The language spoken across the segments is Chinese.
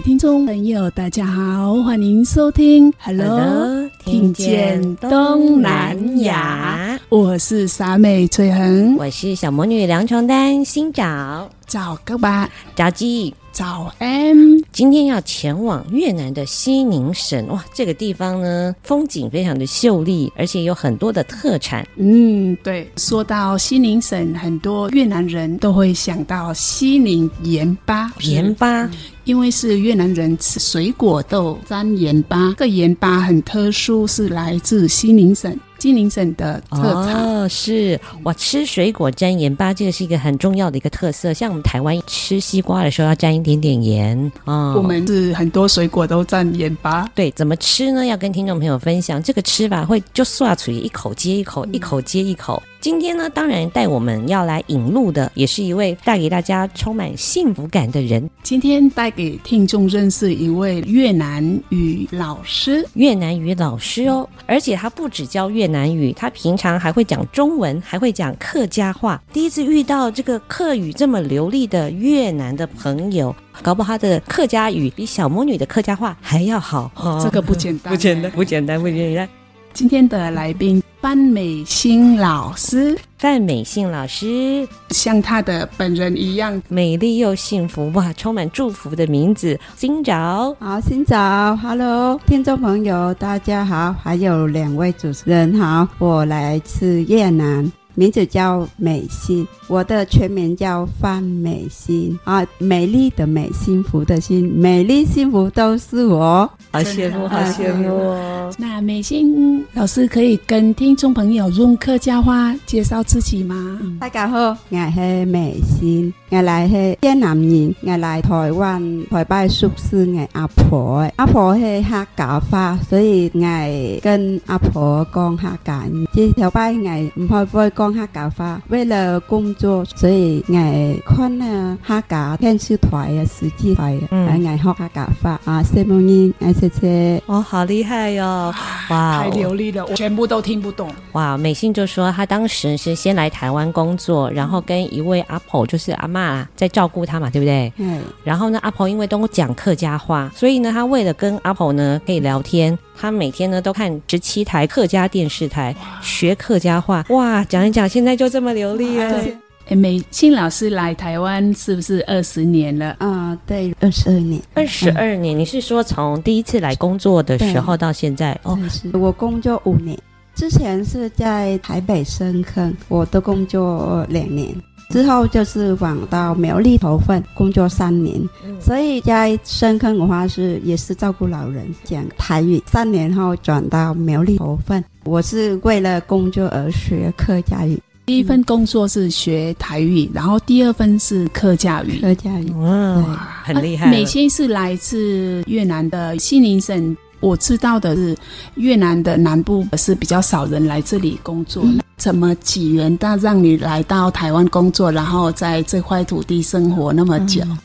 位听众朋友，大家好，欢迎收听。Hello，, Hello 听见东南亚，我是傻妹翠恒，我是小魔女梁床丹，新找。找个吧，找鸡。早安，今天要前往越南的西宁省。哇，这个地方呢，风景非常的秀丽，而且有很多的特产。嗯，对，说到西宁省，很多越南人都会想到西宁盐巴，盐巴，因为是越南人吃水果豆沾盐巴，这个盐巴很特殊，是来自西宁省。西宁省的特产哦，是哇，吃水果沾盐巴，这个是一个很重要的一个特色。像我们台湾吃西瓜的时候要沾一点点盐哦。我们是很多水果都沾盐巴。对，怎么吃呢？要跟听众朋友分享这个吃法，会就刷出一口接一口，一口接一口。今天呢，当然带我们要来引路的，也是一位带给大家充满幸福感的人。今天带给听众认识一位越南语老师，越南语老师哦，而且他不只教越南语，他平常还会讲中文，还会讲客家话。第一次遇到这个客语这么流利的越南的朋友，搞不好他的客家语比小魔女的客家话还要好。哦，这个不简单，不简单，不简单，不简单。今天的来宾范美欣老师，范美欣老师像她的本人一样美丽又幸福哇，充满祝福的名字。新早，好，新早，Hello，听众朋友，大家好，还有两位主持人好，我来自越南。名字叫美心，我的全名叫范美心。啊，美丽的美，幸福的幸，美丽幸福都是我，好羡慕，好羡慕。哦。那美心老师可以跟听众朋友用客家话介绍自己吗？大家好，我是美心，我来是越南人，我来台湾台北宿舍，我阿婆，阿婆是客家话，所以我跟阿婆讲客家语，这条拜我不会讲。客家话，为了工作，所以爱看了客家电视台啊、实际台啊，嗯，我学客家话啊，谢梦英，谢谢。哦，好厉害哟、哦！哇，太流利了，我全部都听不懂。哇，美信就说他当时是先来台湾工作，然后跟一位阿婆，就是阿嬷在照顾他嘛，对不对？嗯。然后呢，阿婆因为都讲客家话，所以呢，他为了跟阿婆呢可以聊天，她每天呢都看十七台客家电视台学客家话。哇，讲一讲。现在就这么流利了。对，美庆老师来台湾是不是二十年了？啊，对，二十二年。二十二年，你是说从第一次来工作的时候到现在？哦，是我工作五年，之前是在台北深坑，我都工作两年，之后就是往到苗栗头份工作三年，所以在深坑的话是也是照顾老人讲台语，三年后转到苗栗头份。我是为了工作而学客家语，第一份工作是学台语，然后第二份是客家语。客家语，哇，很厉害。美欣是来自越南的西宁省，我知道的是越南的南部是比较少人来这里工作。嗯、怎么起源到让你来到台湾工作，然后在这块土地生活那么久？嗯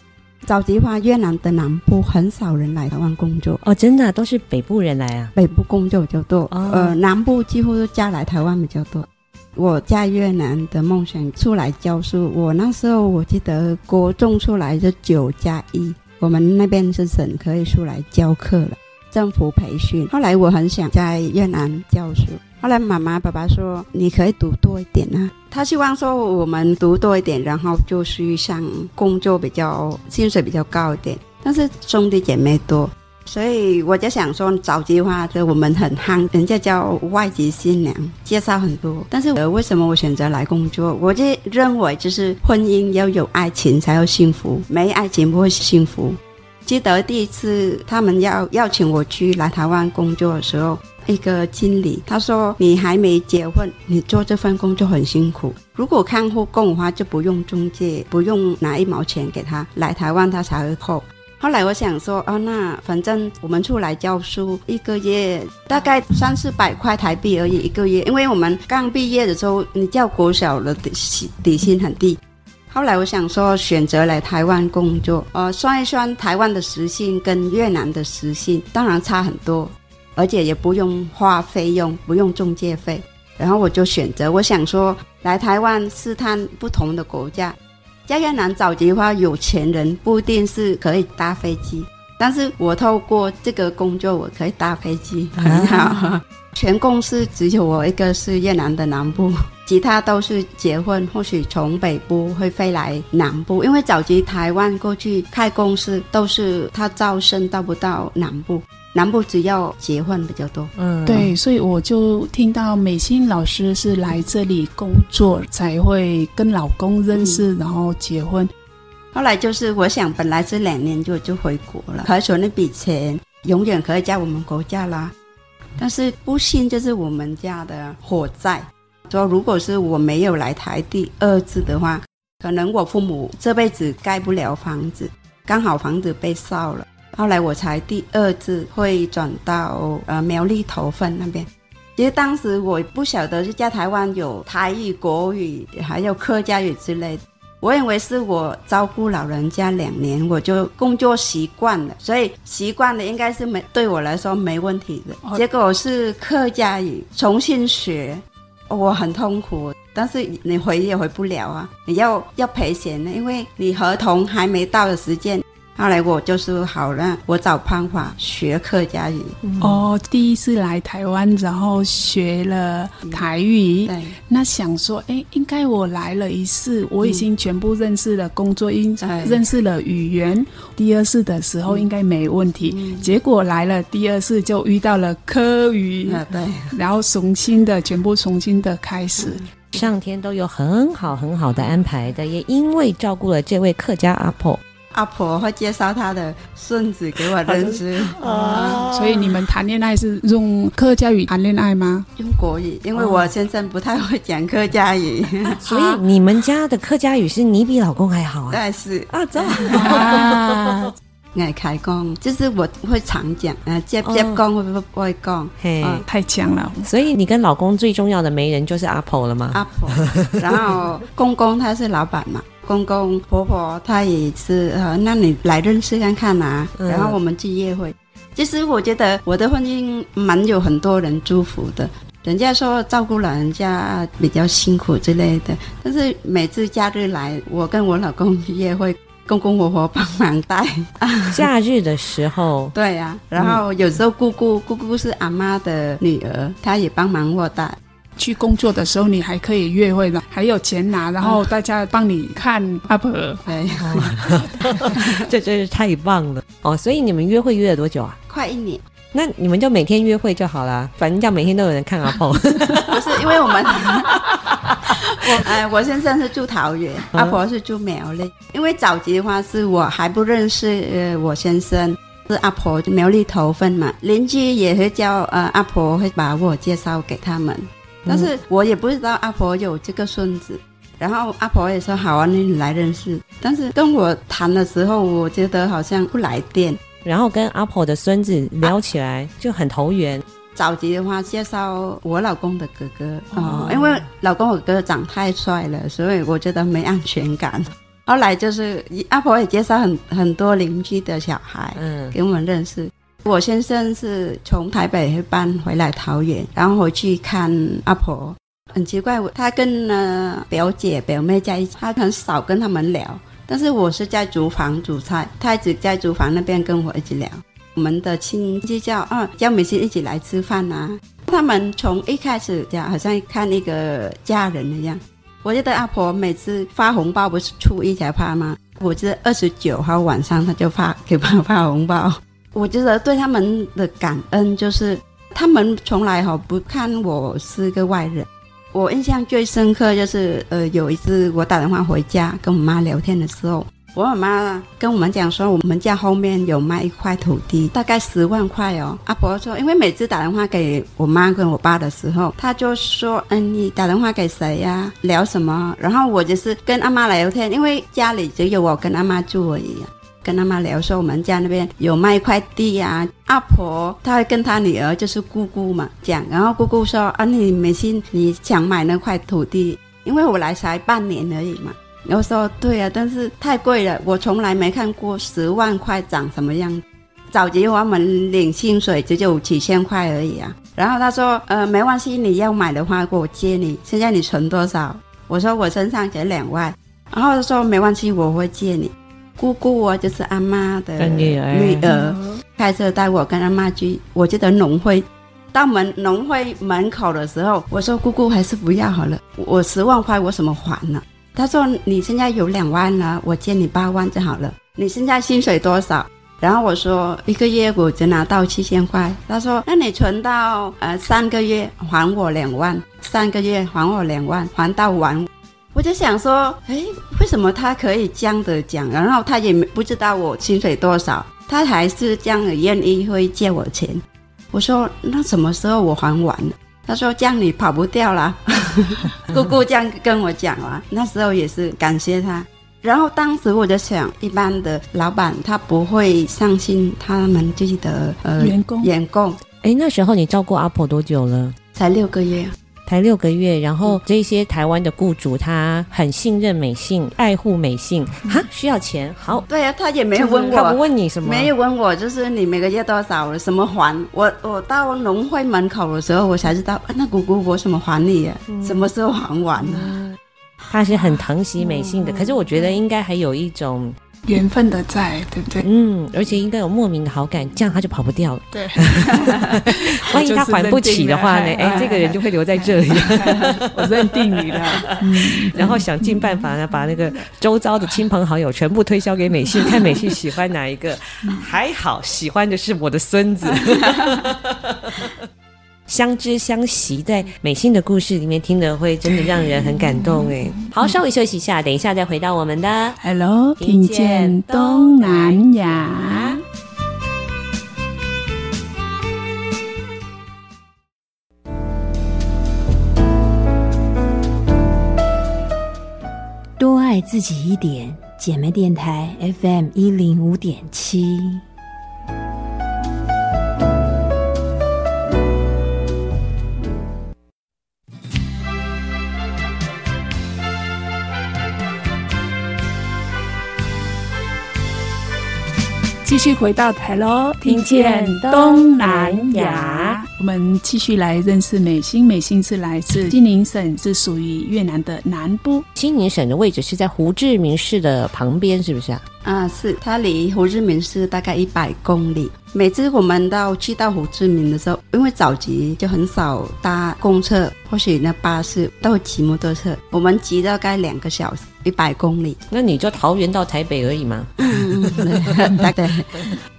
早期话，越南的南部很少人来台湾工作哦，真的都是北部人来啊。北部工作比较多，哦、呃，南部几乎都嫁来台湾比较多。我在越南的梦想出来教书，我那时候我记得国中出来是九加一，我们那边是省可以出来教课了，政府培训。后来我很想在越南教书。后来妈妈爸爸说，你可以读多一点啊，他希望说我们读多一点，然后就是像工作比较薪水比较高一点。但是兄弟姐妹多，所以我就想说，早期的话，就我们很夯，人家叫外籍新娘，介绍很多。但是，呃，为什么我选择来工作？我就认为，就是婚姻要有爱情才有幸福，没爱情不会幸福。记得第一次他们要邀请我去来台湾工作的时候，一个经理他说：“你还没结婚，你做这份工作很辛苦。如果看护工的话，就不用中介，不用拿一毛钱给他，来台湾他才会扣。”后来我想说，哦，那反正我们出来教书，一个月大概三四百块台币而已，一个月。因为我们刚毕业的时候，你教国小的底薪底薪很低。后来我想说，选择来台湾工作，呃，算一算台湾的时薪跟越南的时薪，当然差很多，而且也不用花费用，不用中介费。然后我就选择，我想说来台湾试探不同的国家。在越南找的话，有钱人不一定是可以搭飞机，但是我透过这个工作，我可以搭飞机，很好。啊、全公司只有我一个是越南的南部，其他都是结婚，或许从北部会飞来南部，因为早期台湾过去开公司都是他招生到不到南部。南部只要结婚比较多，嗯，对，所以我就听到美心老师是来这里工作才会跟老公认识，嗯、然后结婚。后来就是我想，本来这两年就就回国了，可是那笔钱永远可以在我们国家啦。但是不幸就是我们家的火灾，说如果是我没有来台第二次的话，可能我父母这辈子盖不了房子，刚好房子被烧了。后来我才第二次会转到呃苗栗头份那边，其实当时我不晓得是在台湾有台语、国语，还有客家语之类。我以为是我照顾老人家两年，我就工作习惯了，所以习惯了应该是没对我来说没问题的。结果是客家语重新学，我很痛苦，但是你回也回不了啊，你要要赔钱呢，因为你合同还没到的时间。后来我就是好了，我找方法学客家语。嗯、哦，第一次来台湾，然后学了台语。对，那想说，哎，应该我来了一次，我已经全部认识了工作，应、嗯、认识了语言。第二次的时候应该没问题。嗯、结果来了第二次就遇到了科语，啊、对，然后重新的全部重新的开始。嗯、上天都有很好很好的安排的，也因为照顾了这位客家阿婆。阿婆会介绍她的孙子给我认识，啊，所以你们谈恋爱是用客家语谈恋爱吗？用国语，因为我先生不太会讲客家语，所以你们家的客家语是你比老公还好啊？对，是啊，真的。爱 开讲，就是我会常讲，呃，接接讲会不会讲？嘿，太强了。所以你跟老公最重要的媒人就是阿婆了吗？阿婆，然后公公他是老板嘛。公公婆婆他也是呃，那你来认识看看啊，嗯、然后我们去约会。其实我觉得我的婚姻蛮有很多人祝福的，人家说照顾老人家比较辛苦之类的，但是每次假日来，我跟我老公约会，公公婆婆帮忙带。假日的时候，对呀、啊，然后有时候姑姑姑姑是阿妈的女儿，她也帮忙我带。去工作的时候，你还可以约会呢，还有钱拿，然后大家帮你看阿婆。哎，这真是太棒了哦！所以你们约会约了多久啊？快一年。那你们就每天约会就好了，反正这样每天都有人看阿婆。不是，因为我们 我哎，我先生是住桃园，阿婆是住苗栗。因为早期的话是我还不认识呃我先生是阿婆苗栗头份嘛，邻居也会叫呃阿婆会把我介绍给他们。但是我也不知道阿婆有这个孙子，然后阿婆也说好啊，你来认识。但是跟我谈的时候，我觉得好像不来电。然后跟阿婆的孙子聊起来就很投缘。早期的话介绍我老公的哥哥哦，因为老公我哥哥长太帅了，所以我觉得没安全感。后来就是阿婆也介绍很很多邻居的小孩，嗯，给我们认识。我先生是从台北搬回来桃园，然后去看阿婆。很奇怪，他跟呢表姐表妹在一起，他很少跟他们聊。但是我是在厨房煮菜，他一直在厨房那边跟我一起聊。我们的亲戚叫啊，叫美心一起来吃饭啊。他们从一开始讲，好像看一个家人一样。我觉得阿婆每次发红包不是初一才发吗？我是二十九号晚上他就发给我发红包。我觉得对他们的感恩就是，他们从来哈不看我是个外人。我印象最深刻就是，呃，有一次我打电话回家跟我妈聊天的时候，我妈妈跟我们讲说，我们家后面有卖一块土地，大概十万块哦。阿婆说，因为每次打电话给我妈跟我爸的时候，他就说，嗯，你打电话给谁呀？聊什么？然后我就是跟阿妈聊天，因为家里只有我跟阿妈住而已。跟他妈聊说，我们家那边有卖一块地呀、阿婆她会跟她女儿，就是姑姑嘛讲，然后姑姑说啊，你美心，你想买那块土地，因为我来才半年而已嘛。我说对啊，但是太贵了，我从来没看过十万块长什么样。早期我们领薪水只有几千块而已啊。然后他说呃没关系，你要买的话我借你。现在你存多少？我说我身上才两万。然后他说没关系，我会借你。姑姑，我就是阿妈的女儿，女儿开车带我跟阿妈去。我记得农会到门农会门口的时候，我说姑姑还是不要好了，我十万块我怎么还呢？他说你现在有两万了，我借你八万就好了。你现在薪水多少？然后我说一个月我只拿到七千块。他说那你存到呃三个月还我两万，三个月还我两万，还到完。我就想说，哎，为什么他可以这样的讲？然后他也不知道我薪水多少，他还是这样的愿意会借我钱。我说那什么时候我还完？他说这样你跑不掉了。姑姑这样跟我讲了，那时候也是感谢他。然后当时我就想，一般的老板他不会相信他们自己的呃员工员工。哎，那时候你照顾阿婆多久了？才六个月。才六个月，然后这些台湾的雇主他很信任美信，爱护美信，哈，需要钱，好，对呀、啊，他也没有问我，他不问你什么，没有问我，就是你每个月多少，什么还。我，我到农会门口的时候，我才知道，那姑姑我什么还你呀、啊？嗯？什么时候还完呢、啊？他是很疼惜美信的、嗯，可是我觉得应该还有一种。缘分的在，对不对？嗯，而且应该有莫名的好感，这样他就跑不掉了。对，万一他还不起的话呢？哎，这个人就会留在这里。我认定你了。嗯，然后想尽办法呢，把那个周遭的亲朋好友全部推销给美信，看美信喜欢哪一个。还好，喜欢的是我的孙子。相知相惜，在美信的故事里面听的会真的让人很感动哎。好，稍微休息一下，等一下再回到我们的 Hello，听见东南亚。多爱自己一点，姐妹电台 FM 一零五点七。继续回到台喽，听见东南亚，我们继续来认识美心。美心是来自西宁省，是属于越南的南部。西宁省的位置是在胡志明市的旁边，是不是啊？啊，是，它离胡志明市大概一百公里。每次我们到去到胡志明的时候，因为早期就很少搭公车，或许那巴士都骑摩托车，我们骑大概两个小时，一百公里。那你就桃园到台北而已嘛？嗯，对对。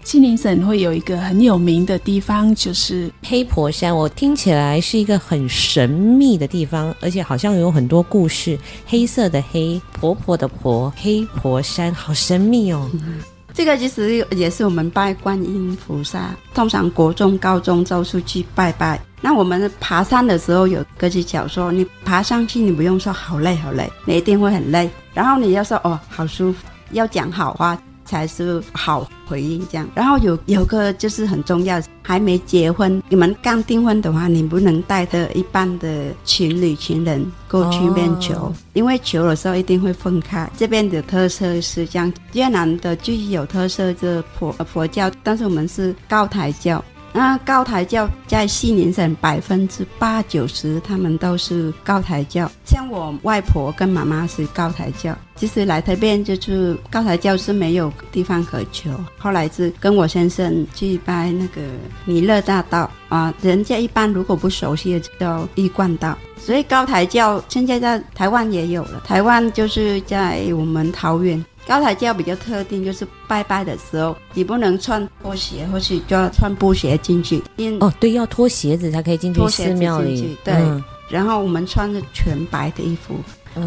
西宁省会有一个很有名的地方，就是黑婆山。我听起来是一个很神秘的地方，而且好像有很多故事。黑色的黑，婆婆的婆，黑婆山，好神秘哦。嗯这个其实也是我们拜观音菩萨，通常国中、高中都出去拜拜。那我们爬山的时候有个技巧说，你爬上去你不用说好累好累，你一定会很累。然后你要说哦好舒服，要讲好话。才是好回应这样，然后有有个就是很重要，还没结婚，你们刚订婚的话，你不能带着一般的情侣情人过去面求，哦，因为求的时候一定会分开。这边的特色是这样，越南的具有特色是佛佛教，但是我们是高台教。那高台教在西宁省百分之八九十，他们都是高台教。像我外婆跟妈妈是高台教。其实来这边就是高台教是没有地方可求。后来是跟我先生去拜那个弥勒大道啊，人家一般如果不熟悉的叫玉贯道。所以高台教现在在台湾也有了。台湾就是在我们桃园。高台教比较特定，就是拜拜的时候，你不能穿拖鞋，或是就要穿布鞋进去。哦，对，要脱鞋子才可以进去寺庙里。对，嗯、然后我们穿着全白的衣服。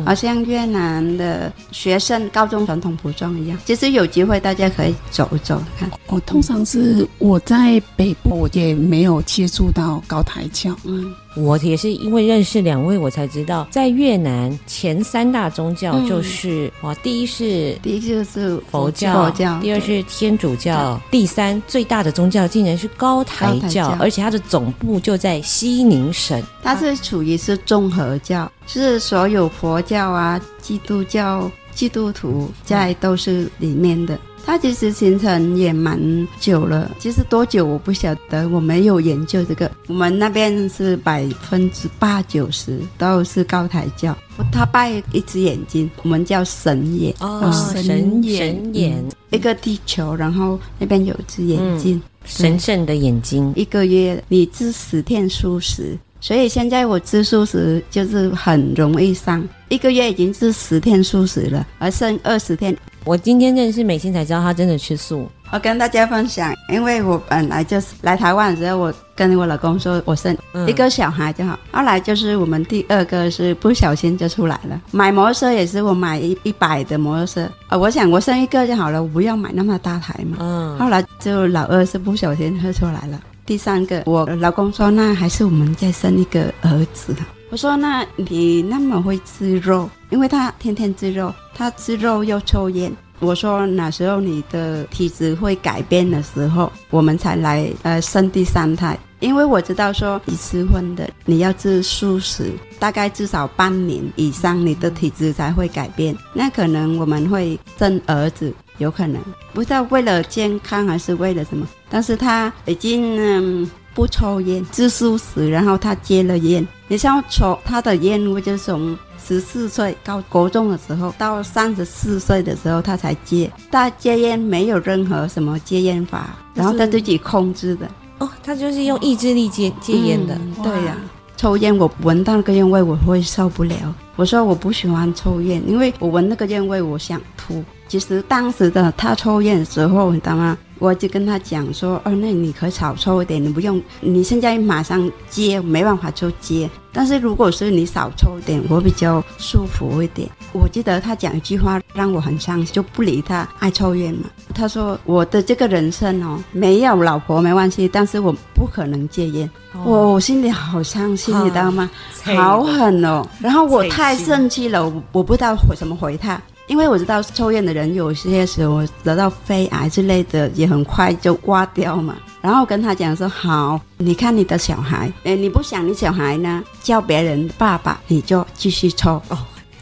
好像越南的学生高中传统服装一样，其实有机会大家可以走一走看。我通常是我在北部，我也没有接触到高台教。嗯。我也是因为认识两位，我才知道，在越南前三大宗教就是、嗯、哇，第一是第一就是佛教，佛教第二是天主教，第三最大的宗教竟然是高台教，台教而且它的总部就在西宁省。它是属于是综合教，是所有佛教啊、基督教、基督徒在都是里面的。它其实形成也蛮久了，其实多久我不晓得，我没有研究这个。我们那边是百分之八九十都是高台教，他拜一只眼睛，我们叫神眼哦，神眼，神眼、嗯，一个地球，然后那边有一只眼睛，嗯、神圣的眼睛。一个月你吃十天素食，所以现在我吃素食就是很容易上，一个月已经是十天素食了，而剩二十天。我今天认识美心才知道她真的吃素。我跟大家分享，因为我本来就是来台湾的时候，我跟我老公说我生一个小孩就好。嗯、后来就是我们第二个是不小心就出来了。买摩托车也是我买一一百的摩托车，呃，我想我生一个就好了，我不要买那么大台嘛。嗯。后来就老二是不小心喝出来了。第三个，我老公说那还是我们再生一个儿子。我说那你那么会吃肉，因为他天天吃肉。他吃肉又抽烟，我说哪时候你的体质会改变的时候，我们才来呃生第三胎。因为我知道说你吃荤的，你要吃素食，大概至少半年以上，你的体质才会改变。那可能我们会生儿子，有可能不知道为了健康还是为了什么，但是他已经嗯不抽烟，自素食，然后他戒了烟。你像抽他的烟雾就是从。十四岁高国中的时候，到三十四岁的时候，他才戒。他戒烟没有任何什么戒烟法，然后他自己控制的。哦，他就是用意志力戒戒烟的。嗯、对呀、啊，抽烟我闻到那个烟味我会受不了。我说我不喜欢抽烟，因为我闻那个烟味我想吐。其实当时的他抽烟的时候，你知道吗？我就跟他讲说，哦，那你可以少抽一点，你不用，你现在马上戒，没办法就戒。但是如果是你少抽一点，我比较舒服一点。我记得他讲一句话让我很伤心，就不理他，爱抽烟嘛。他说我的这个人生哦，没有老婆没关系，但是我不可能戒烟。哦、我我心里好伤心，你知道吗？好狠哦。然后我太生气了，我我不知道回怎么回他。因为我知道抽烟的人有些时候得到肺癌之类的也很快就挂掉嘛。然后跟他讲说：“好，你看你的小孩，诶，你不想你小孩呢叫别人爸爸，你就继续抽哦。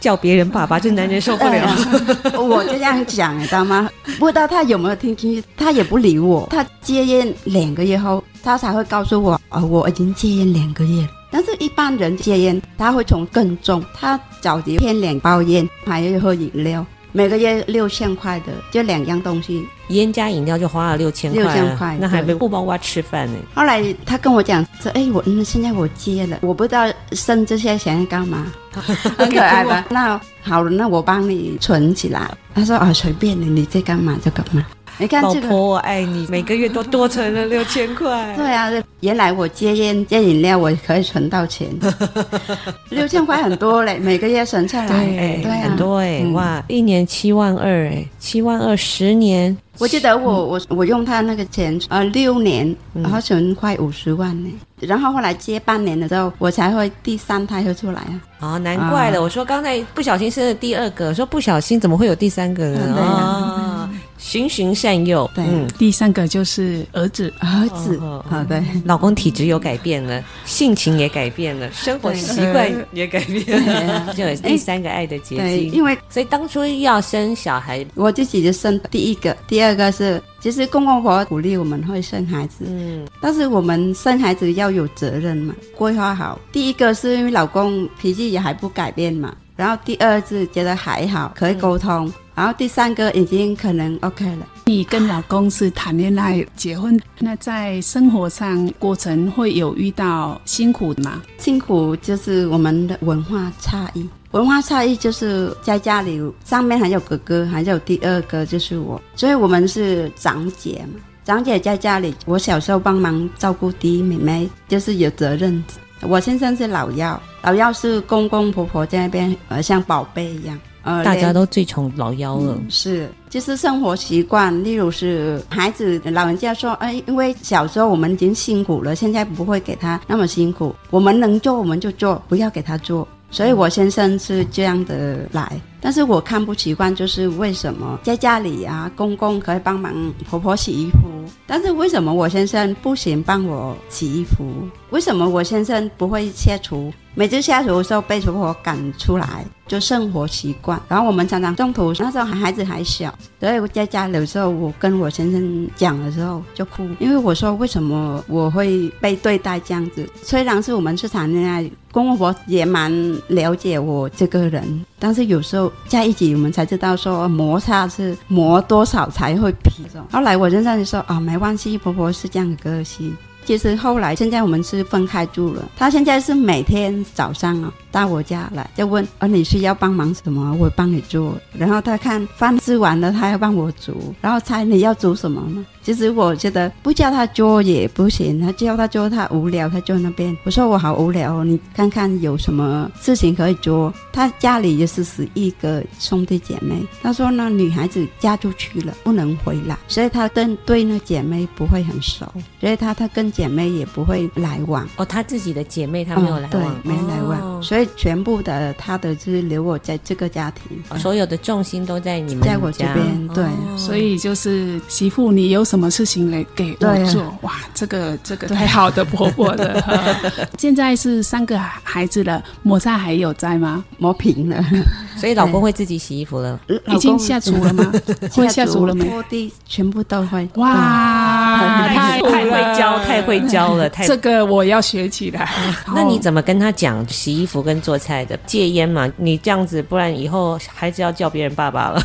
叫别人爸爸，这男人受不了。我就这样讲，你知道吗？不知道他有没有听进去，他也不理我。他戒烟两个月后，他才会告诉我：哦，我已经戒烟两个月。”但是，一般人戒烟，他会从更重。他早就天两包烟，还要喝饮料，每个月六千块的，就两样东西。烟加饮料就花了六千块，六千块，那还没不包括吃饭呢。后来他跟我讲说：“哎，我嗯，现在我接了，我不知道生这些钱干嘛，很可爱吧？那好了，那我帮你存起来。”他说：“啊，随便你，你在干嘛就干嘛。”你看，这个，老婆我爱你，每个月都多存了六千块。对啊，原来我戒烟戒饮料，我可以存到钱，六千块很多嘞，每个月存下来，对，对啊，很多哎，嗯、哇，一年七万二哎，七万二十年。我记得我我我用他那个钱呃六年，然后存快五十万呢，嗯、然后后来接半年的时候，我才会第三胎会出来啊。哦，难怪了，哦、我说刚才不小心生了第二个，说不小心怎么会有第三个呢？啊、哦。循循善诱，对，嗯，第三个就是儿子，儿子，好的，老公体质有改变了，性情也改变了，生活习惯也改变了，就有第三个爱的结晶。因为所以当初要生小孩，我自己就生第一个，第二个是，其实公公婆婆鼓励我们会生孩子，嗯，但是我们生孩子要有责任嘛，规划好。第一个是因为老公脾气也还不改变嘛，然后第二是觉得还好，可以沟通。然后第三个已经可能 OK 了。你跟老公是谈恋爱结婚，那在生活上过程会有遇到辛苦的吗？辛苦就是我们的文化差异。文化差异就是在家里上面还有哥哥，还有第二个就是我，所以我们是长姐嘛。长姐在家里，我小时候帮忙照顾弟妹妹，就是有责任。我先生是老幺，老幺是公公婆婆在那边，呃，像宝贝一样。呃，大家都最宠老幺了。嗯，是，就是生活习惯，例如是孩子老人家说，哎，因为小时候我们已经辛苦了，现在不会给他那么辛苦，我们能做我们就做，不要给他做。所以我先生是这样的来。但是我看不习惯，就是为什么在家里啊，公公可以帮忙婆婆洗衣服，但是为什么我先生不行帮我洗衣服？为什么我先生不会下厨？每次下厨的时候被婆婆赶出来，就生活习惯。然后我们常常中途那时候孩子还小，所以我在家里的时候，我跟我先生讲的时候就哭，因为我说为什么我会被对待这样子？虽然是我们是谈恋爱，公公婆也蛮了解我这个人，但是有时候。在一起，我们才知道说摩擦是磨多少才会皮。后来我先生就说：“啊、没关系，婆婆是这样的个性。”其实后来，现在我们是分开住了。他现在是每天早上啊。到我家来就问，哦，你需要帮忙什么？我帮你做。然后他看饭吃完了，他要帮我煮。然后猜你要煮什么吗？其实我觉得不叫他做也不行，他叫他做他无聊，他坐那边。我说我好无聊，你看看有什么事情可以做。他家里也是十一个兄弟姐妹。他说那女孩子嫁出去了不能回来，所以他跟对那姐妹不会很熟，所以他他跟姐妹也不会来往。哦，他自己的姐妹他没有来往，哦、对，没来往，哦、所以。全部的他的就是留我在这个家庭，所有的重心都在你们在我这边，对，哦、所以就是媳妇，你有什么事情来给我做？啊、哇，这个这个太好的婆婆了。现在是三个孩子了，磨菜还有在吗？磨平了，所以老公会自己洗衣服了，已经下厨了吗？会下厨了没？拖地全部都会。哇，太太会教，太会教了，太这个我要学起来。那你怎么跟他讲洗衣服跟做菜的？戒烟嘛，你这样子，不然以后孩子要叫别人爸爸了。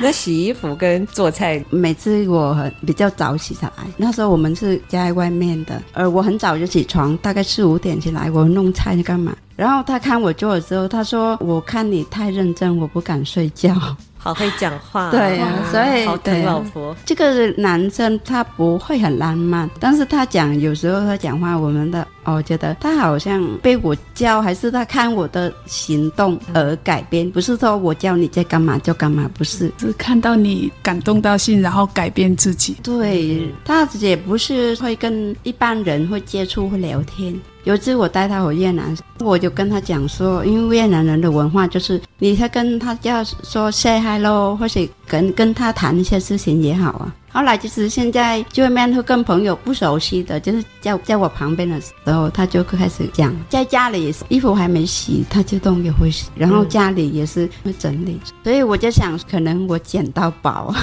那洗衣服跟做菜，每次我很比较早起来，那时候我们是家在外面的，而我很早就起床，大概四五点起来，我弄菜干嘛？然后他看我做的时候，他说：“我看你太认真，我不敢睡觉。”好会讲话，对呀、啊，所以好疼老婆。这个男生他不会很浪漫，但是他讲有时候他讲话，我们的我觉得他好像被我教，还是他看我的行动而改变，不是说我教你在干嘛就干嘛，不是，是看到你感动到心，然后改变自己。对，他也不是会跟一般人会接触会聊天。有一次我带他回越南，我就跟他讲说，因为越南人的文化就是，你才跟他要说 say hello，或者跟跟他谈一些事情也好啊。后来就是现在见面会跟朋友不熟悉的，就是在在我旁边的时候，他就开始讲，在家里也是衣服还没洗，他自动也会洗，然后家里也是会整理。嗯、所以我就想，可能我捡到宝，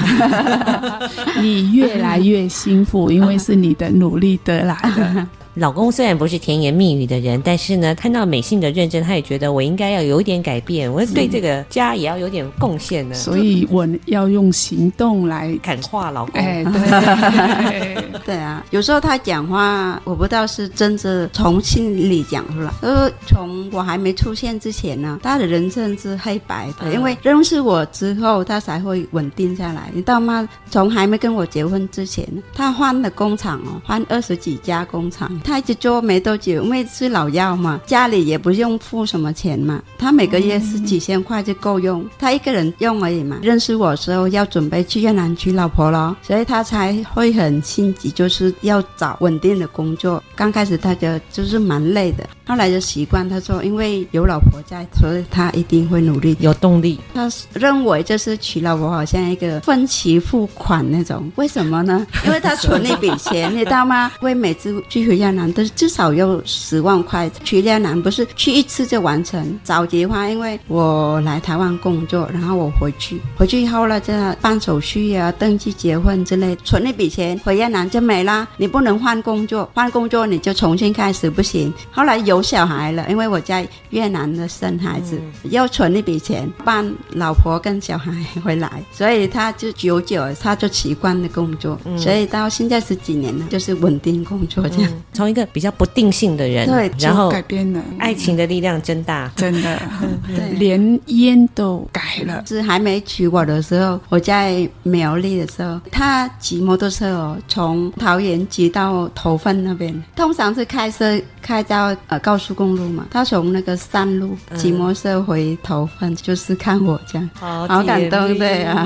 你越来越幸福，因为是你的努力得来的。老公虽然不是甜言蜜语的人，但是呢，看到美信的认真，他也觉得我应该要有一点改变，我对这个家也要有点贡献呢。所以我要用行动来感化老公。哎，对，对啊，有时候他讲话，我不知道是真的从心里讲出来。呃，从我还没出现之前呢，他的人生是黑白的，嗯、因为认识我之后，他才会稳定下来。你知道吗？从还没跟我结婚之前，他换了工厂哦，换二十几家工厂。他一直做没多久，因为是老药嘛，家里也不用付什么钱嘛，他每个月是几千块就够用，他一个人用而已嘛。认识我的时候要准备去越南娶老婆了，所以他才会很心急，就是要找稳定的工作。刚开始他就就是蛮累的，后来就习惯。他说因为有老婆在，所以他一定会努力，有动力。他认为就是娶老婆好像一个分期付款那种，为什么呢？因为他存一笔钱，你知道吗？为每次去回越南都至少要十万块，去越南不是去一次就完成。早期的话，因为我来台湾工作，然后我回去，回去以后呢，就办手续啊、登记结婚之类，存那笔钱回越南就没啦。你不能换工作，换工作你就重新开始不行。后来有有小孩了，因为我在越南的生孩子，嗯、要存一笔钱办老婆跟小孩回来，所以他就久久他就习惯的工作，嗯、所以到现在十几年了，就是稳定工作这样。从、嗯、一个比较不定性的人，对，然后改变了，爱情的力量真大，真的，对，连烟都改了。是还没娶我的时候，我在苗栗的时候，他骑摩托车哦，从桃园骑到头份那边，通常是开车开到呃高速公路嘛，他从那个山路骑摩托车回头份，就是看我这样，好，好感动，对啊，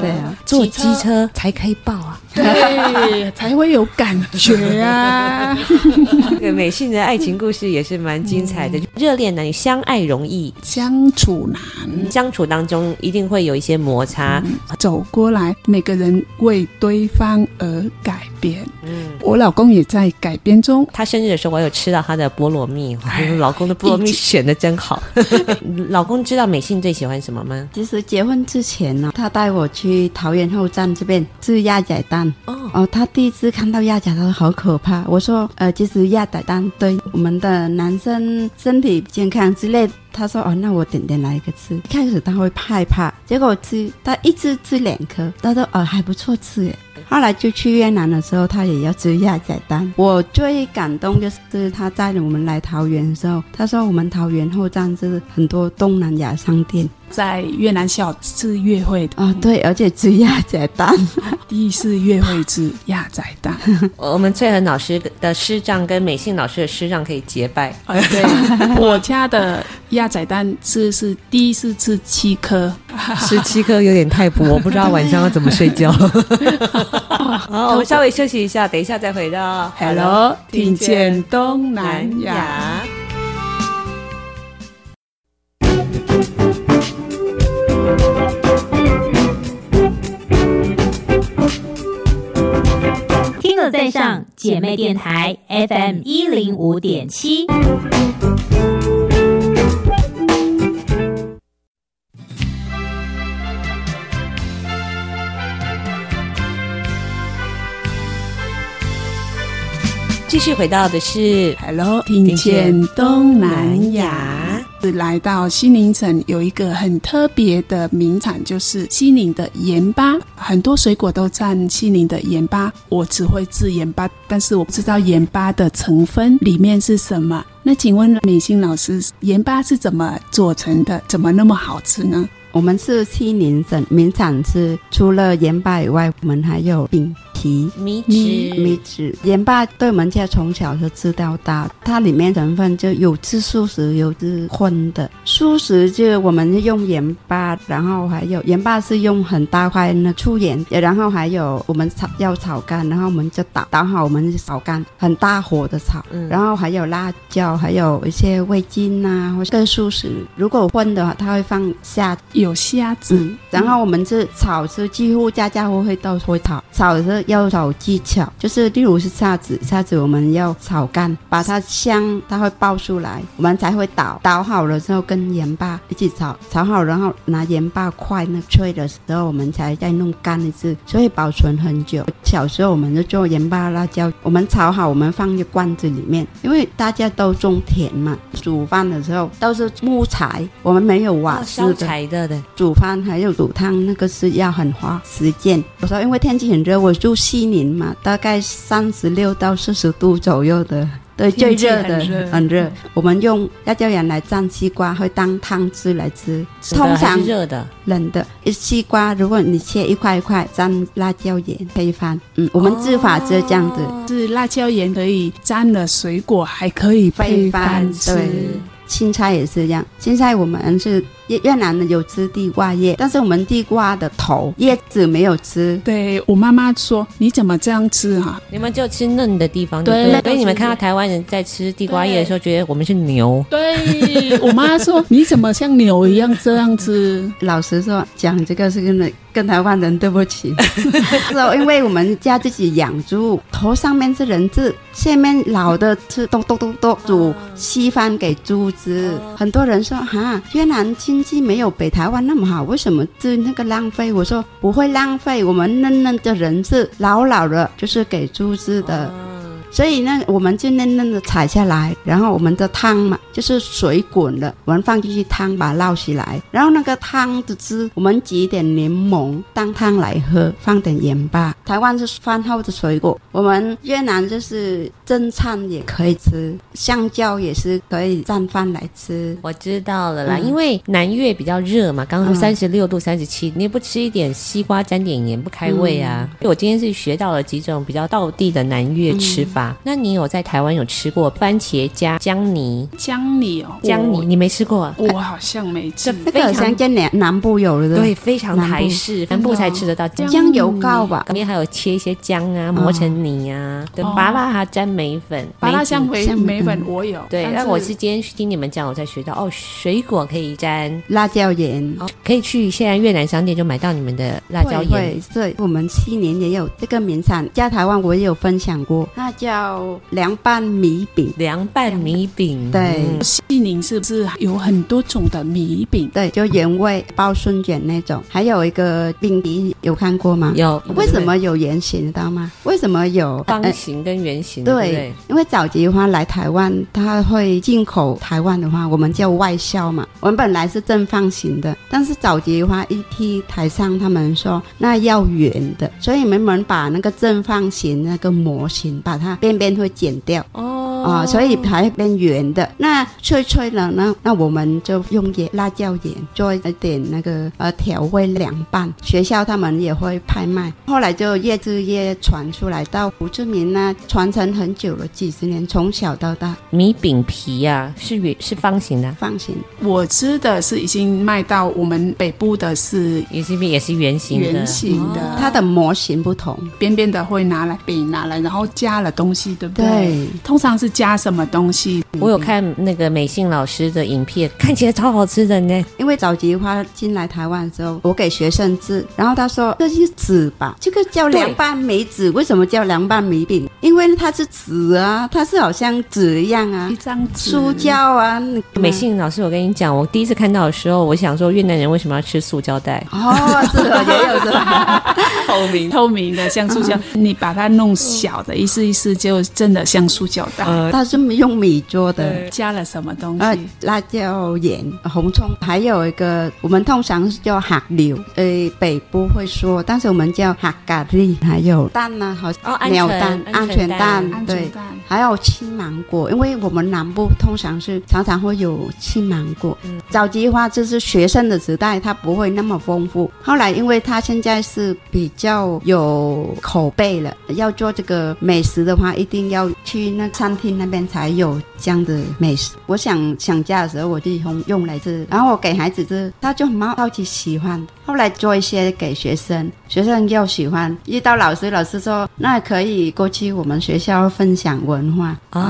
对啊，坐机车才可以抱啊。对，才会有感觉啊！这个美信的爱情故事也是蛮精彩的。热恋男女相爱容易，相处难。相处当中一定会有一些摩擦。嗯、走过来，每个人为对方而改变。嗯，我老公也在改变中。他生日的时候，我有吃到他的菠萝蜜。老公的菠萝蜜选的真好。老公知道美信最喜欢什么吗？其实结婚之前呢，他带我去桃园后站这边吃鸭仔蛋。哦哦，他第一次看到鸭仔，他说好可怕。我说，呃，其实鸭仔蛋对我们的男生身体健康之类。他说，哦，那我点点来一个吃。一开始他会害怕，结果吃他一次吃两颗，他说，哦，还不错吃耶。后来就去越南的时候，他也要吃鸭仔蛋。我最感动就是他带着我们来桃园的时候，他说我们桃园后站是很多东南亚商店。在越南小吃约会的啊、哦，对，而且吃鸭仔蛋，第一次约会吃鸭仔蛋。我们翠恒老师的师长跟美信老师的师长可以结拜。哎、对，我家的鸭仔蛋吃是第一次吃七颗，吃七颗有点太补，我不知道晚上要怎么睡觉。好，我们稍微休息一下，等一下再回到 Hello，听见东南亚。在上姐妹电台 FM 一零五点七，继续回到的是 Hello，听见东南亚。是来到西宁城，有一个很特别的名产，就是西宁的盐巴。很多水果都蘸西宁的盐巴，我只会制盐巴，但是我不知道盐巴的成分里面是什么。那请问美心老师，盐巴是怎么做成的？怎么那么好吃呢？我们是西宁省名产，是除了盐巴以外，我们还有饼皮、米纸、米纸。盐巴对我们家从小就吃到大，它里面成分就有吃素食，有吃荤的。素食就我们用盐巴，然后还有盐巴是用很大块的粗盐，然后还有我们炒要炒干，然后我们就打打好，我们就炒干，很大火的炒，嗯、然后还有辣椒，还有一些味精啊，或者素食。如果荤的话，它会放虾。有虾子，嗯，然后我们是炒是几乎家家户户都会炒，炒是要找技巧，就是例如是虾子，虾子我们要炒干，把它香，它会爆出来，我们才会倒。倒好了之后跟盐巴一起炒，炒好然后拿盐巴块那脆的时候，我们才再弄干一次，所以保存很久。小时候我们就做盐巴辣椒，我们炒好，我们放在罐子里面，因为大家都种田嘛，煮饭的时候都是木材，我们没有瓦斯柴的。煮饭还有煮汤，那个是要很花时间。我说，因为天气很热，我住西宁嘛，大概三十六到四十度左右的，对，最热的，很热。我们用辣椒盐来蘸西瓜，会当汤汁来吃。通常热的、冷的。西瓜，如果你切一块一块，蘸辣椒盐配饭。嗯，我们制法是这样子，哦、是辣椒盐可以蘸了水果，还可以配饭吃。对。青菜也是这样，青菜我们是越越南的有吃地瓜叶，但是我们地瓜的头叶子没有吃。对，我妈妈说，你怎么这样吃哈、啊？你们就吃嫩的地方对，对。所以你们看到台湾人在吃地瓜叶的时候，觉得我们是牛。对，我妈说，你怎么像牛一样这样吃？老实说，讲这个是跟跟台湾人对不起。是哦，因为我们家自己养猪，头上面是人字，下面老的吃咚咚咚咚煮稀饭给猪吃。很多人说哈，越南经济没有北台湾那么好，为什么就那个浪费？我说不会浪费，我们嫩嫩的人是老老的，就是给猪吃的。所以呢，我们就嫩嫩的采下来，然后我们的汤嘛，就是水滚了，我们放进去汤，把它捞起来，然后那个汤的汁，我们挤一点柠檬当汤来喝，放点盐巴。台湾是饭后的水果，我们越南就是正餐也可以吃，香蕉也是可以蘸饭来吃。我知道了啦，嗯、因为南越比较热嘛，刚刚说三十六度、三十七，你不吃一点西瓜沾点盐不开胃啊？嗯、我今天是学到了几种比较道地的南越吃法。嗯、那你有在台湾有吃过番茄加姜泥？姜泥哦，姜泥你没吃过？我好像没吃。这个好像在南南部有的，对，非常台式，南部才吃得到姜姜油膏吧？里面还有切一些姜啊，磨成泥啊，对，芭乐还沾梅粉，芭乐香梅梅粉我有。对，那我是今天听你们讲，我才学到哦，水果可以沾辣椒盐，可以去现在越南商店就买到你们的辣椒盐。对，我们去年也有这个名产，在台湾我也有分享过，那叫凉拌米饼。凉拌米饼，对。西宁是不是有很多种的米饼？对，就原味包春卷那种，还有一个饼皮，有看过吗？有。为什么有圆形，知道吗？为什么有方形跟圆形？对，因为早期的话来台湾，它会进口台湾的话，我们叫外销嘛。我们本来是正方形的，但是早期的话，一批台商他们说那要圆的，所以我们把那个正方形那个模型，把它边边会剪掉。哦。啊、哦，所以还变圆的，那脆脆的呢？那我们就用盐、辣椒盐做一点那个呃调味凉拌。学校他们也会拍卖，后来就越吃越传出来，到胡志明呢，传承很久了，几十年，从小到大。米饼皮呀、啊，是圆是方形的，方形。我吃的是已经卖到我们北部的是，也是也是圆形的，圆形的，哦、它的模型不同，边边的会拿来饼拿来，然后加了东西，对不对？对，通常是。加什么东西？我有看那个美信老师的影片，看起来超好吃的呢。因为早期花进来台湾的时候，我给学生吃，然后他说这是纸吧，这个叫凉拌梅子，为什么叫凉拌米饼？因为它是纸啊，它是好像纸一样啊，一张纸，塑胶啊。美信老师，我跟你讲，我第一次看到的时候，我想说越南人为什么要吃塑胶袋？哦，是的，也有这 透明 透明的像塑胶，你把它弄小的，一试一试就真的像塑胶袋。它是用米做的，加了什么东西？辣椒、盐、红葱，还有一个我们通常是叫哈柳，呃，北部会说，但是我们叫哈咖喱。还有蛋呢，好像鸟蛋、鹌鹑蛋，对，还有青芒果，因为我们南部通常是常常会有青芒果。早期的话就是学生的时代，它不会那么丰富。后来因为它现在是比较有口碑了，要做这个美食的话，一定要去那餐厅那边才。有这样的美食，我想想家的时候，我就用用来吃，然后我给孩子吃，他就蛮好奇喜欢。后来做一些给学生，学生又喜欢。遇到老师，老师说那可以过去我们学校分享文化啊。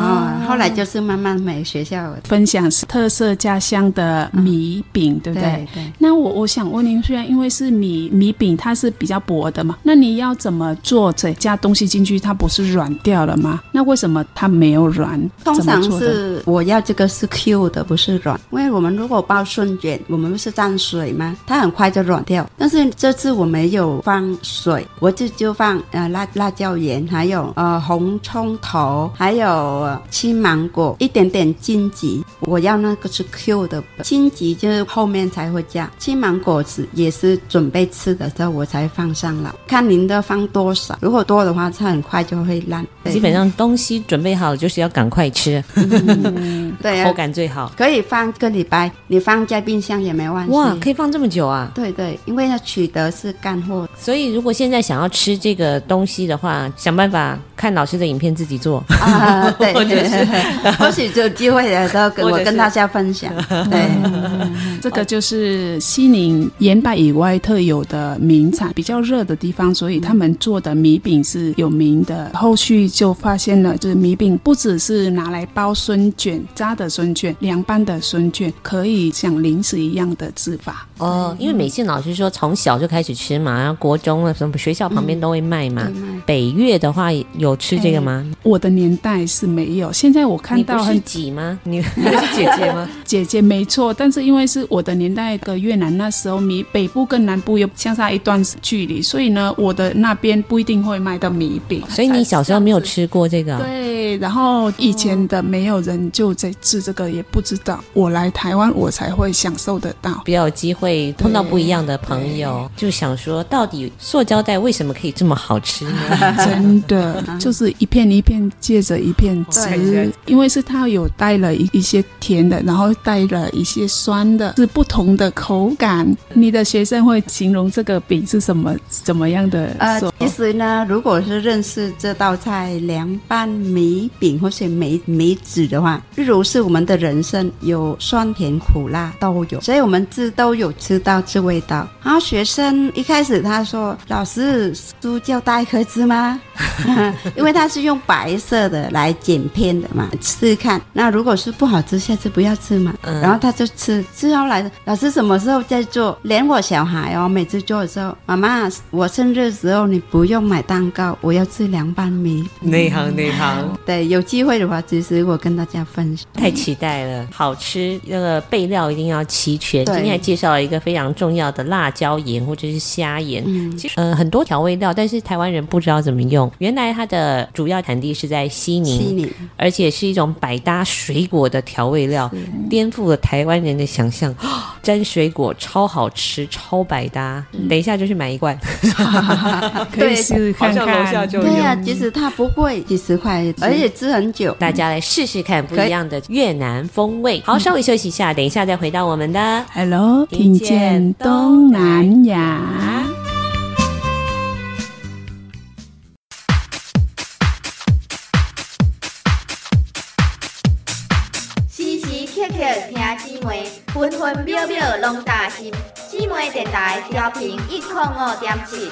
哦、后来就是慢慢每学校分享是特色家乡的米饼，嗯、对不对？对。对，那我我想问您，虽然因为是米米饼，它是比较薄的嘛，那你要怎么做？再加东西进去，它不是软掉了吗？那为什么它没有软？通常是我要这个是 Q 的，不是软。因为我们如果包春卷，我们不是蘸水吗？它很快就软掉。但是这次我没有放水，我就就放呃辣辣椒盐，还有呃红葱头，还有青芒果，一点点荆棘。我要那个是 Q 的，荆棘就是后面才会加。青芒果子也是准备吃的时候我才放上了。看您的放多少，如果多的话，它很快就会烂。基本上东西准备好了就是要赶快吃，嗯、对、啊，口感最好，可以放个礼拜，你放在冰箱也没问题。哇，可以放这么久啊？对对，因为它取得是干货，所以如果现在想要吃这个东西的话，想办法看老师的影片自己做啊。对，或者是 或许有机会的时候跟我跟大家分享。对，这个就是西宁盐巴以外特有的名产，比较热的地方，所以他们做的米饼是有名的。后续就发现了，就是米饼不只是拿来包孙卷、炸的孙卷、凉拌的孙卷，可以像零食一样的吃法。哦，因为美信老师说从小就开始吃嘛，然后国中了什么学校旁边都会卖嘛。嗯、北越的话有吃这个吗？我的年年代是没有。现在我看到很挤吗？你 是姐姐吗？姐姐没错，但是因为是我的年代的越南，那时候米北部跟南部又相差一段距离，所以呢，我的那边不一定会卖到米饼。所以你小时候没有吃过这个？对，然后以前的没有人就在吃这个，也不知道。我来台湾，我才会享受得到，比较有机会碰到不一样的朋友，就想说，到底塑胶袋为什么可以这么好吃呢？真的，就是一片一片接着一片汁，因为是它有带了一一些甜的，然后带了一些酸的，是不同的口感。你的学生会形容这个饼是什么怎么样的？呃，其实呢，如果是认识这道菜凉拌米饼或是梅梅子的话，例如是我们的人生有酸甜苦辣都有，所以我们吃都有吃到这味道。然后学生一开始他说：“老师，塑胶袋可以吃吗？” 因为它是用白色的来剪片的嘛，试试看。那如果是不好吃，下次不要吃嘛。嗯、然后他就吃，吃后来老师什么时候再做？连我小孩哦，每次做的时候，妈妈，我生日的时候你不用买蛋糕，我要吃凉拌米。内行内行。对，有机会的话，其实我跟大家分享。太期待了，好吃，那个备料一定要齐全。今天还介绍了一个非常重要的辣椒盐或者是虾盐。嗯，其实呃很多调味料，但是台湾人不知道怎么用。原来它的主要产地是在西宁，西宁，而且是一种百搭水果的调味料，颠覆了台湾人的想象。沾水果超好吃，超百搭。嗯、等一下就去买一罐，可以试试看看。楼下就有。对呀、啊，其实它不贵，几十块，而且吃很久。大家来试试看不一样的越南风味。好，稍微休息一下，等一下再回到我们的 Hello，听见东南亚。分秒秒拢担心。姊妹电台调频一零五点七。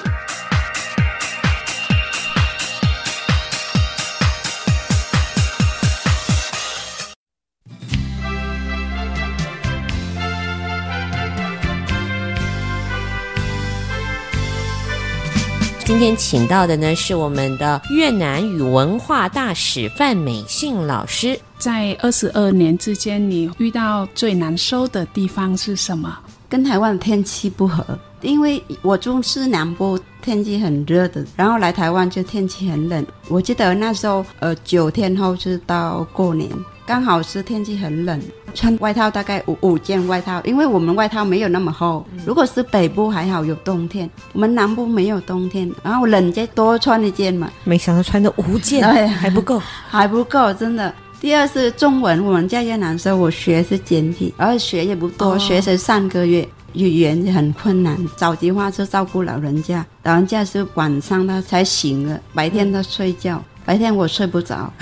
今天请到的呢是我们的越南语文化大使范美信老师。在二十二年之间，你遇到最难受的地方是什么？跟台湾的天气不合，因为我住是南部，天气很热的，然后来台湾就天气很冷。我记得那时候，呃，九天后是到过年。刚好是天气很冷，穿外套大概五五件外套，因为我们外套没有那么厚。如果是北部还好有冬天，我们南部没有冬天，然后冷就多穿一件嘛。没想到穿的五件还不够，还不够，真的。第二是中文，我们在越南时候我学是简体，而学也不多，学才三个月，语言很困难。早期话是照顾老人家，老人家是晚上他才醒了，白天他睡觉。白天我睡不着，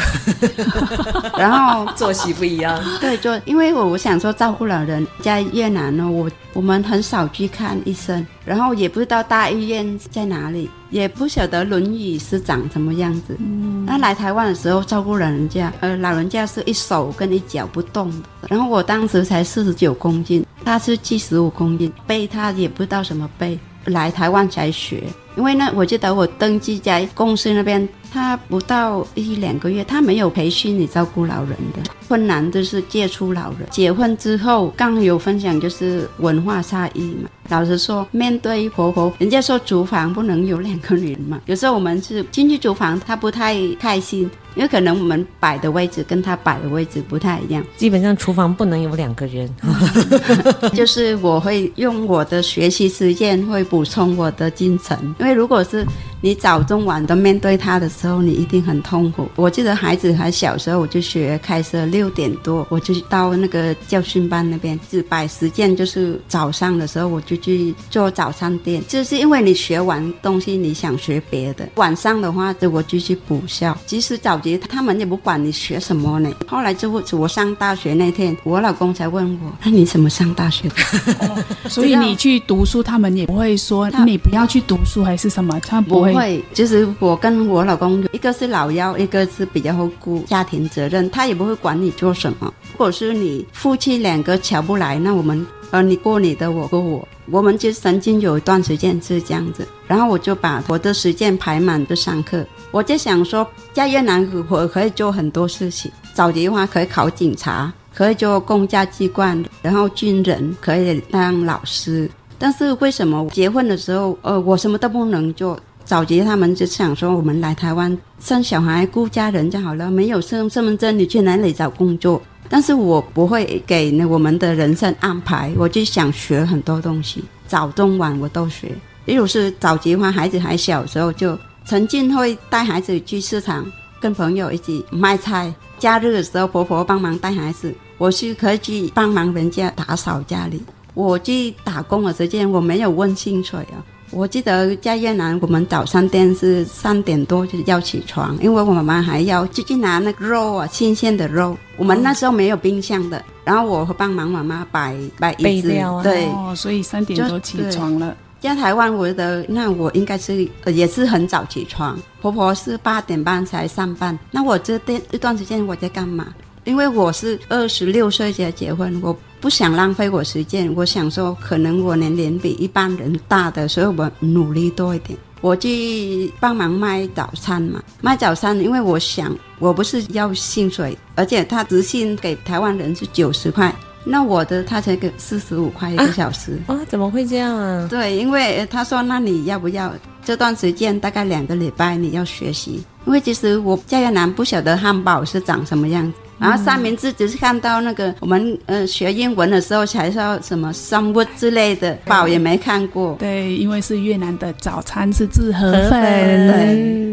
然后作息不一样。对，就因为我我想说照顾老人，在越南呢，我我们很少去看医生，然后也不知道大医院在哪里，也不晓得轮椅是长什么样子。嗯，那来台湾的时候照顾老人家，呃，老人家是一手跟一脚不动的，然后我当时才四十九公斤，他是七十五公斤，背他也不知道什么背，来台湾才学。因为呢，我记得我登记在公司那边，他不到一两个月，他没有培训你照顾老人的。困难就是接触老人。结婚之后，刚有分享就是文化差异嘛。老实说，面对婆婆，人家说厨房不能有两个女人嘛。有时候我们是进去厨房，她不太开心。因为可能我们摆的位置跟她摆的位置不太一样，基本上厨房不能有两个人。就是我会用我的学习时间会补充我的精神，因为如果是你早中晚都面对他的时候，你一定很痛苦。我记得孩子还小时候，我就学开车，六点多我就到那个教训班那边，自摆实践就是早上的时候我就去做早餐店，就是因为你学完东西你想学别的，晚上的话就我就去补校，即使早。他们也不管你学什么呢。后来就我上大学那天，我老公才问我：“那你怎么上大学的？” 哦，所以你去读书，他们也不会说你不要去读书还是什么？他不会。不会，就是我跟我老公，一个是老幺，一个是比较会顾家庭责任，他也不会管你做什么。如果是你夫妻两个瞧不来，那我们呃，你过你的，我过我。我们就曾经有一段时间是这样子，然后我就把我的时间排满就上课。我就想说，在越南我可以做很多事情。早的话可以考警察，可以做公家机关，然后军人可以当老师。但是为什么结婚的时候，呃，我什么都不能做？早期他们就想说，我们来台湾生小孩、顾家人就好了，没有身身份证，你去哪里找工作？但是我不会给我们的人生安排，我就想学很多东西，早中晚我都学。例如是早结婚，孩子还小的时候就。曾经会带孩子去市场，跟朋友一起卖菜。假日的时候，婆婆帮忙带孩子，我是可以去帮忙人家打扫家里。我去打工的时间，我没有问薪水啊。我记得在越南，我们早餐店是三点多就要起床，因为我妈妈还要去去拿那个肉啊，新鲜的肉。我们那时候没有冰箱的，然后我会帮忙妈妈摆摆椅子，对、哦，所以三点多起床了。在台湾，我觉得那我应该是也是很早起床。婆婆是八点半才上班，那我这段这段时间我在干嘛？因为我是二十六岁才结婚，我不想浪费我时间。我想说，可能我年龄比一般人大的，所以我努力多一点。我去帮忙卖早餐嘛，卖早餐，因为我想我不是要薪水，而且他直薪给台湾人是九十块。那我的他才给四十五块一个小时啊，啊？怎么会这样啊？对，因为他说，那你要不要这段时间大概两个礼拜你要学习？因为其实我在越南不晓得汉堡是长什么样子，然后三明治只是看到那个我们呃学英文的时候才说什么 sandwich 之类的，宝也没看过。对，因为是越南的早餐是自河粉。对。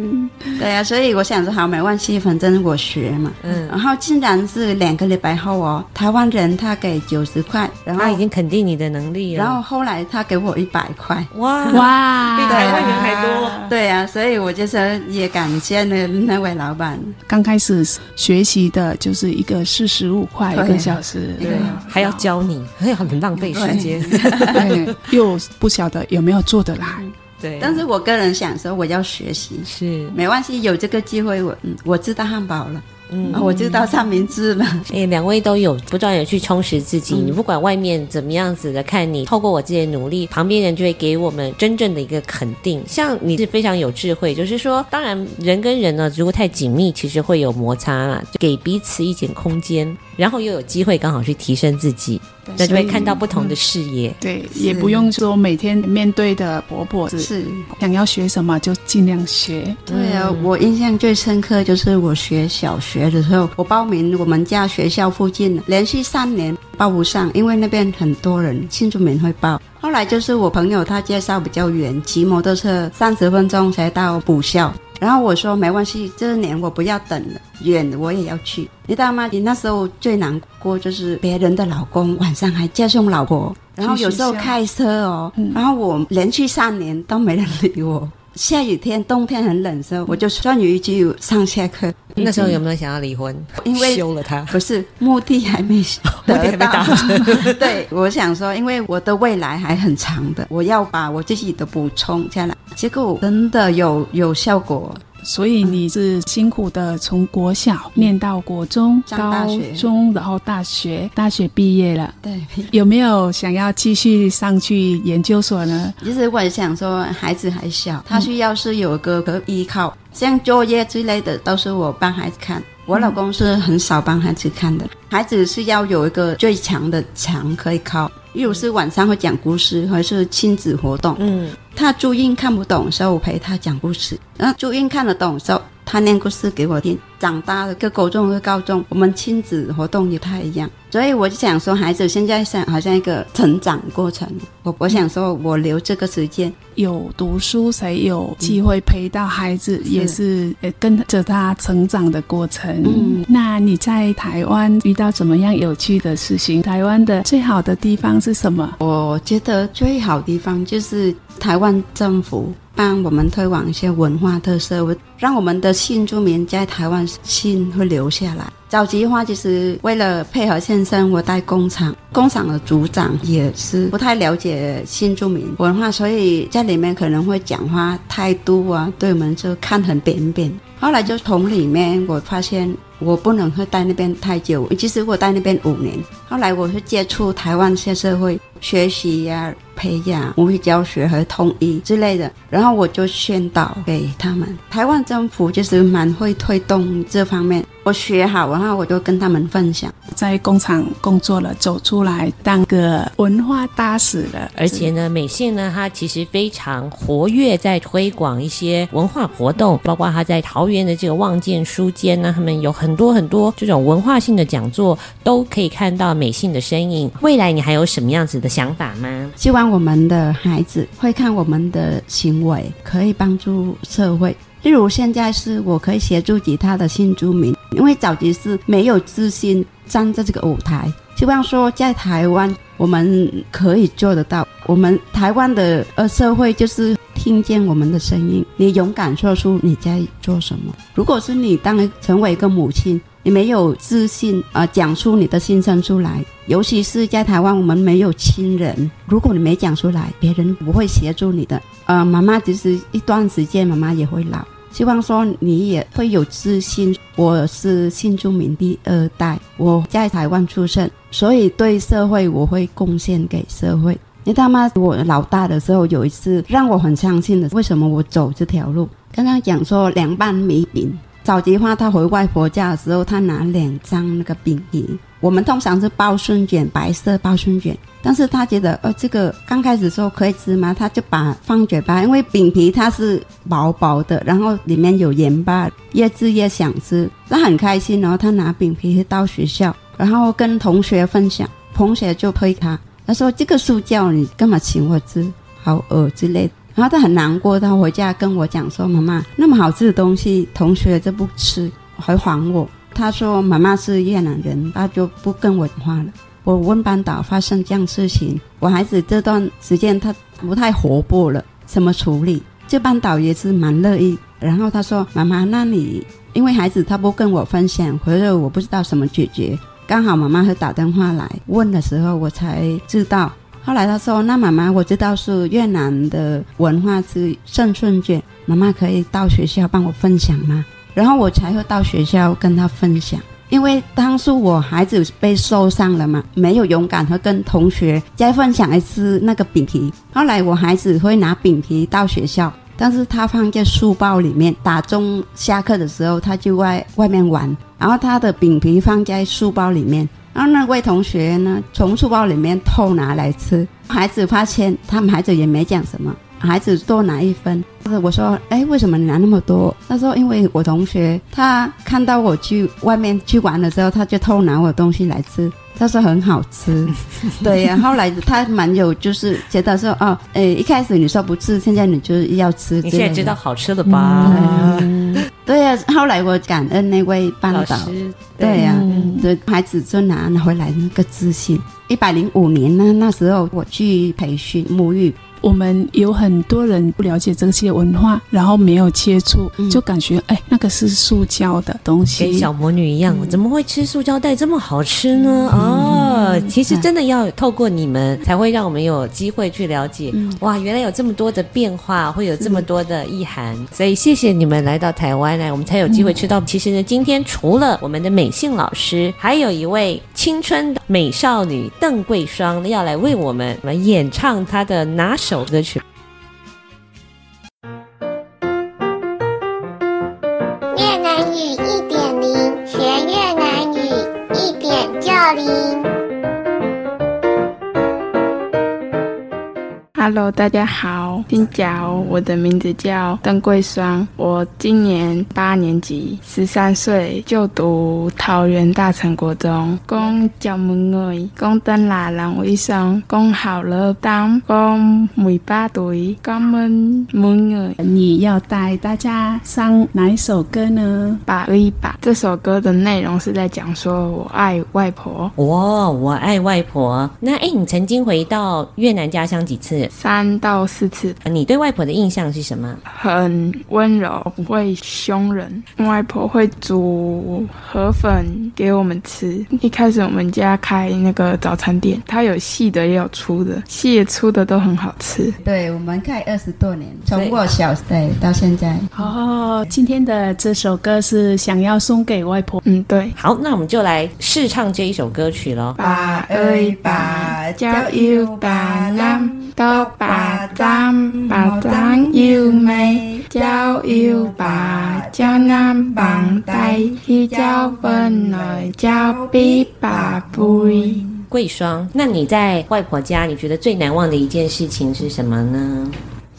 对呀、啊，所以我想说好，没关系，反正我学嘛。嗯，然后竟然是两个礼拜后哦，台湾人他给九十块，然后他已经肯定你的能力了。然后后来他给我一百块，哇哇，比台湾人还多。对呀、啊，所以我就说也感谢那那位老板。刚开始学习的就是一个四十五块一个小时，对，还要教你，很 很浪费时间，对。又不晓得有没有做得来。对，但是我个人想说，我要学习，是。没关系，有这个机会，我嗯，我知道汉堡了。嗯，我就到三明治了。哎、欸，两位都有不断的去充实自己。嗯、你不管外面怎么样子的看你，透过我自己的努力，旁边人就会给我们真正的一个肯定。像你是非常有智慧，就是说，当然人跟人呢，如果太紧密，其实会有摩擦啦，就给彼此一点空间，然后又有机会刚好去提升自己，那就会看到不同的视野。嗯、对，也不用说每天面对的婆婆是，是想要学什么就尽量学。对啊，我印象最深刻就是我学小学。的时候，我报名我们家学校附近，连续三年报不上，因为那边很多人，新竹民会报。后来就是我朋友他介绍比较远，骑摩托车三十分钟才到补校。然后我说没关系，这年我不要等了，远我也要去。你知道吗？你那时候最难过就是别人的老公晚上还接送老婆，然后有时候开车哦，然后我连续三年都没人理我。下雨天、冬天很冷的时候，我就穿雨衣就上下课。那时候有没有想要离婚？因为休了他，不是目的还没得到。对，我想说，因为我的未来还很长的，我要把我自己的补充下来。结果真的有有效果。所以你是辛苦的从国小念到国中、高中，然后大学，大学毕业了。对，有没有想要继续上去研究所呢？其实我也想说，孩子还小，他需要是有个个依靠，像作业之类的都是我帮孩子看。我老公是很少帮孩子看的，孩子是要有一个最强的墙可以靠。例如是晚上会讲故事，或者是亲子活动。嗯，他注音看不懂的时候，我陪他讲故事；然后注音看得懂的时候，他念故事给我听。长大了，跟高中和高中，我们亲子活动也不太一样。所以我就想说，孩子现在像好像一个成长过程。我我想说，我留这个时间，有读书才有机会陪到孩子，嗯、也是跟着他成长的过程。嗯，那你在台湾遇到怎么样有趣的事情？台湾的最好的地方是什么？我觉得最好的地方就是台湾政府帮我们推广一些文化特色，让我们的新住民在台湾心会留下来。早期的话，就是为了配合先生，我带工厂，工厂的组长也是不太了解新住民文化，所以在里面可能会讲话态度啊，对我们就看很扁扁。后来就从里面我发现，我不能会待那边太久。其实我待那边五年，后来我会接触台湾些社会，学习呀、培养母语教学和统一之类的，然后我就宣导给他们。台湾政府就是蛮会推动这方面。我学好，然后我就跟他们分享。在工厂工作了，走出来当个文化大使了。而且呢，美信呢，它其实非常活跃在推广一些文化活动，包括他在桃园的这个望见书间呢，他们有很多很多这种文化性的讲座，都可以看到美信的身影。未来你还有什么样子的想法吗？希望我们的孩子会看我们的行为，可以帮助社会。例如现在是我可以协助其他的新住民，因为早期是没有自信站在这个舞台。希望说在台湾我们可以做得到。我们台湾的呃社会就是听见我们的声音，你勇敢说出你在做什么。如果是你当成为一个母亲，你没有自信啊，呃，讲出你的心声出来，尤其是在台湾我们没有亲人，如果你没讲出来，别人不会协助你的。呃，妈妈其实一段时间妈妈也会老。希望说你也会有自信。我是新住民第二代，我在台湾出生，所以对社会我会贡献给社会。你知道吗？我老大的时候有一次让我很相信的，为什么我走这条路？刚刚讲说凉拌米饼，早期话他回外婆家的时候，他拿两张那个饼皮。我们通常是包春卷，白色包春卷，但是他觉得，呃，这个刚开始说可以吃吗？他就把放嘴巴，因为饼皮它是薄薄的，然后里面有盐巴，越吃越想吃，他很开心。然后他拿饼皮到学校，然后跟同学分享，同学就推他，他说这个素教你干嘛请我吃？好饿之类的。然后他很难过，他回家跟我讲说，妈妈那么好吃的东西，同学就不吃，还还我。他说：“妈妈是越南人，他就不跟我讲话了。”我问班导发生这样事情，我孩子这段时间他不太活泼了，怎么处理？这班导也是蛮乐意。然后他说：“妈妈，那你因为孩子他不跟我分享，或者我不知道怎么解决。刚好妈妈会打电话来问的时候，我才知道。后来他说：‘那妈妈，我知道是越南的文化是胜春卷，妈妈可以到学校帮我分享吗？’”然后我才会到学校跟他分享，因为当初我孩子被受伤了嘛，没有勇敢和跟同学再分享一次那个饼皮。后来我孩子会拿饼皮到学校，但是他放在书包里面，打钟下课的时候他就外外面玩，然后他的饼皮放在书包里面，然后那位同学呢从书包里面偷拿来吃，孩子发现，他们孩子也没讲什么。孩子多拿一分，我说，哎，为什么你拿那么多？他说，因为我同学他看到我去外面去玩的时候，他就偷拿我东西来吃，他说很好吃。对呀，后来他蛮有就是觉得说，哦，哎，一开始你说不吃，现在你就是要吃。你现在知道好吃了吧？嗯、对呀，后来我感恩那位班导，对呀，对孩子就拿回来那个自信。一百零五年呢，那时候我去培训母语。我们有很多人不了解这些文化，然后没有接触，就感觉哎，那个是塑胶的东西，跟小魔女一样，嗯、怎么会吃塑胶袋这么好吃呢？嗯、哦，其实真的要透过你们，才会让我们有机会去了解。嗯、哇，原来有这么多的变化，会有这么多的意涵。所以谢谢你们来到台湾来，我们才有机会吃到。嗯、其实呢，今天除了我们的美信老师，还有一位青春的美少女邓桂双要来为我们来演唱她的拿手。首歌曲。越南语一点零，学越南语一点就灵。Hello，大家好，新脚，我的名字叫邓桂双，我今年八年级，十三岁，就读桃园大成国中。讲教母语，讲邓拉郎为生，讲好了当，讲梅巴对，讲们母语。你要带大家上哪一首歌呢？把一把。这首歌的内容是在讲说我爱外婆。哇，我爱外婆。那哎，你曾经回到越南家乡几次？三到四次。你对外婆的印象是什么？很温柔，不会凶人。外婆会煮河粉给我们吃。一开始我们家开那个早餐店，它有细的也有粗的，细的粗的都很好吃。对，我们开二十多年，从我小对到现在。哦，今天的这首歌是想要送给外婆。嗯，对。好，那我们就来试唱这一首歌曲喽。把二把交友把郎。到巴掌，巴掌又没，叫又巴，叫南棒带，去叫分来，叫比巴贝。桂双，那你在外婆家，你觉得最难忘的一件事情是什么呢？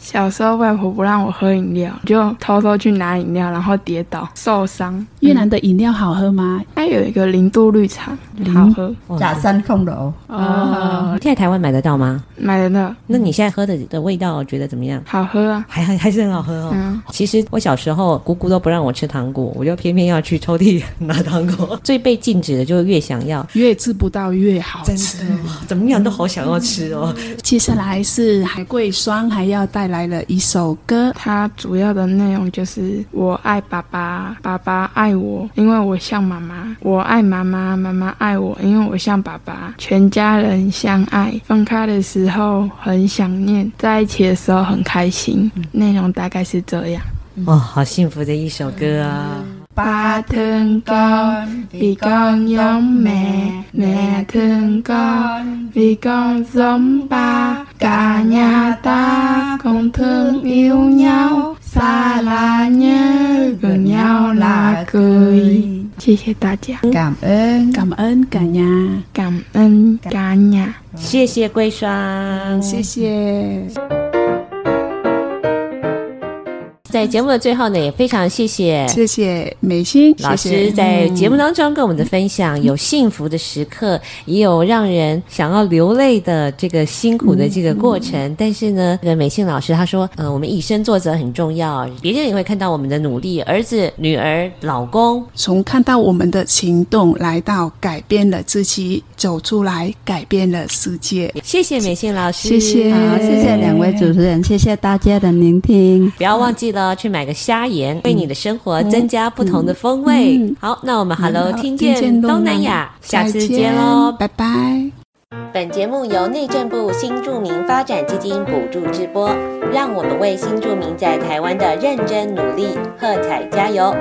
小时候外婆不让我喝饮料，就偷偷去拿饮料，然后跌倒受伤。越南的饮料好喝吗？它有一个零度绿茶，好喝。假山控楼哦，现在台湾买得到吗？买得到。那你现在喝的的味道觉得怎么样？好喝啊，还还还是很好喝哦。嗯，其实我小时候姑姑都不让我吃糖果，我就偏偏要去抽屉拿糖果。最被禁止的就越想要，越吃不到越好吃。真的，怎么样都好想要吃哦。接下来是海桂霜还要带来。来了一首歌，它主要的内容就是我爱爸爸，爸爸爱我，因为我像妈妈；我爱妈妈，妈妈爱我，因为我像爸爸。全家人相爱，分开的时候很想念，在一起的时候很开心。内容大概是这样。哇，好幸福的一首歌啊！疼讲，比讲有妹，妹疼讲，比讲总爸，嘎呀大，公疼有鸟，沙拉鸟，个鸟拉可以。谢谢大家，感恩感恩感呀，感恩感呀，谢谢桂双，谢谢。在节目的最后呢，也非常谢谢谢谢美心老师在节目当中跟我们的分享，有幸福的时刻，也有让人想要流泪的这个辛苦的这个过程。但是呢，这个美心老师他说，嗯，我们以身作则很重要，别人也会看到我们的努力，儿子、女儿、老公，从看到我们的行动来到改变了自己，走出来改变了世界。谢谢美心老师，谢谢，好，谢谢两位主持人，谢谢大家的聆听，不要忘记了。去买个虾盐，为你的生活增加不同的风味。好，那我们 Hello，听见东南亚，下次见喽，拜拜。本节目由内政部新住民发展基金补助直播，让我们为新住民在台湾的认真努力喝彩加油。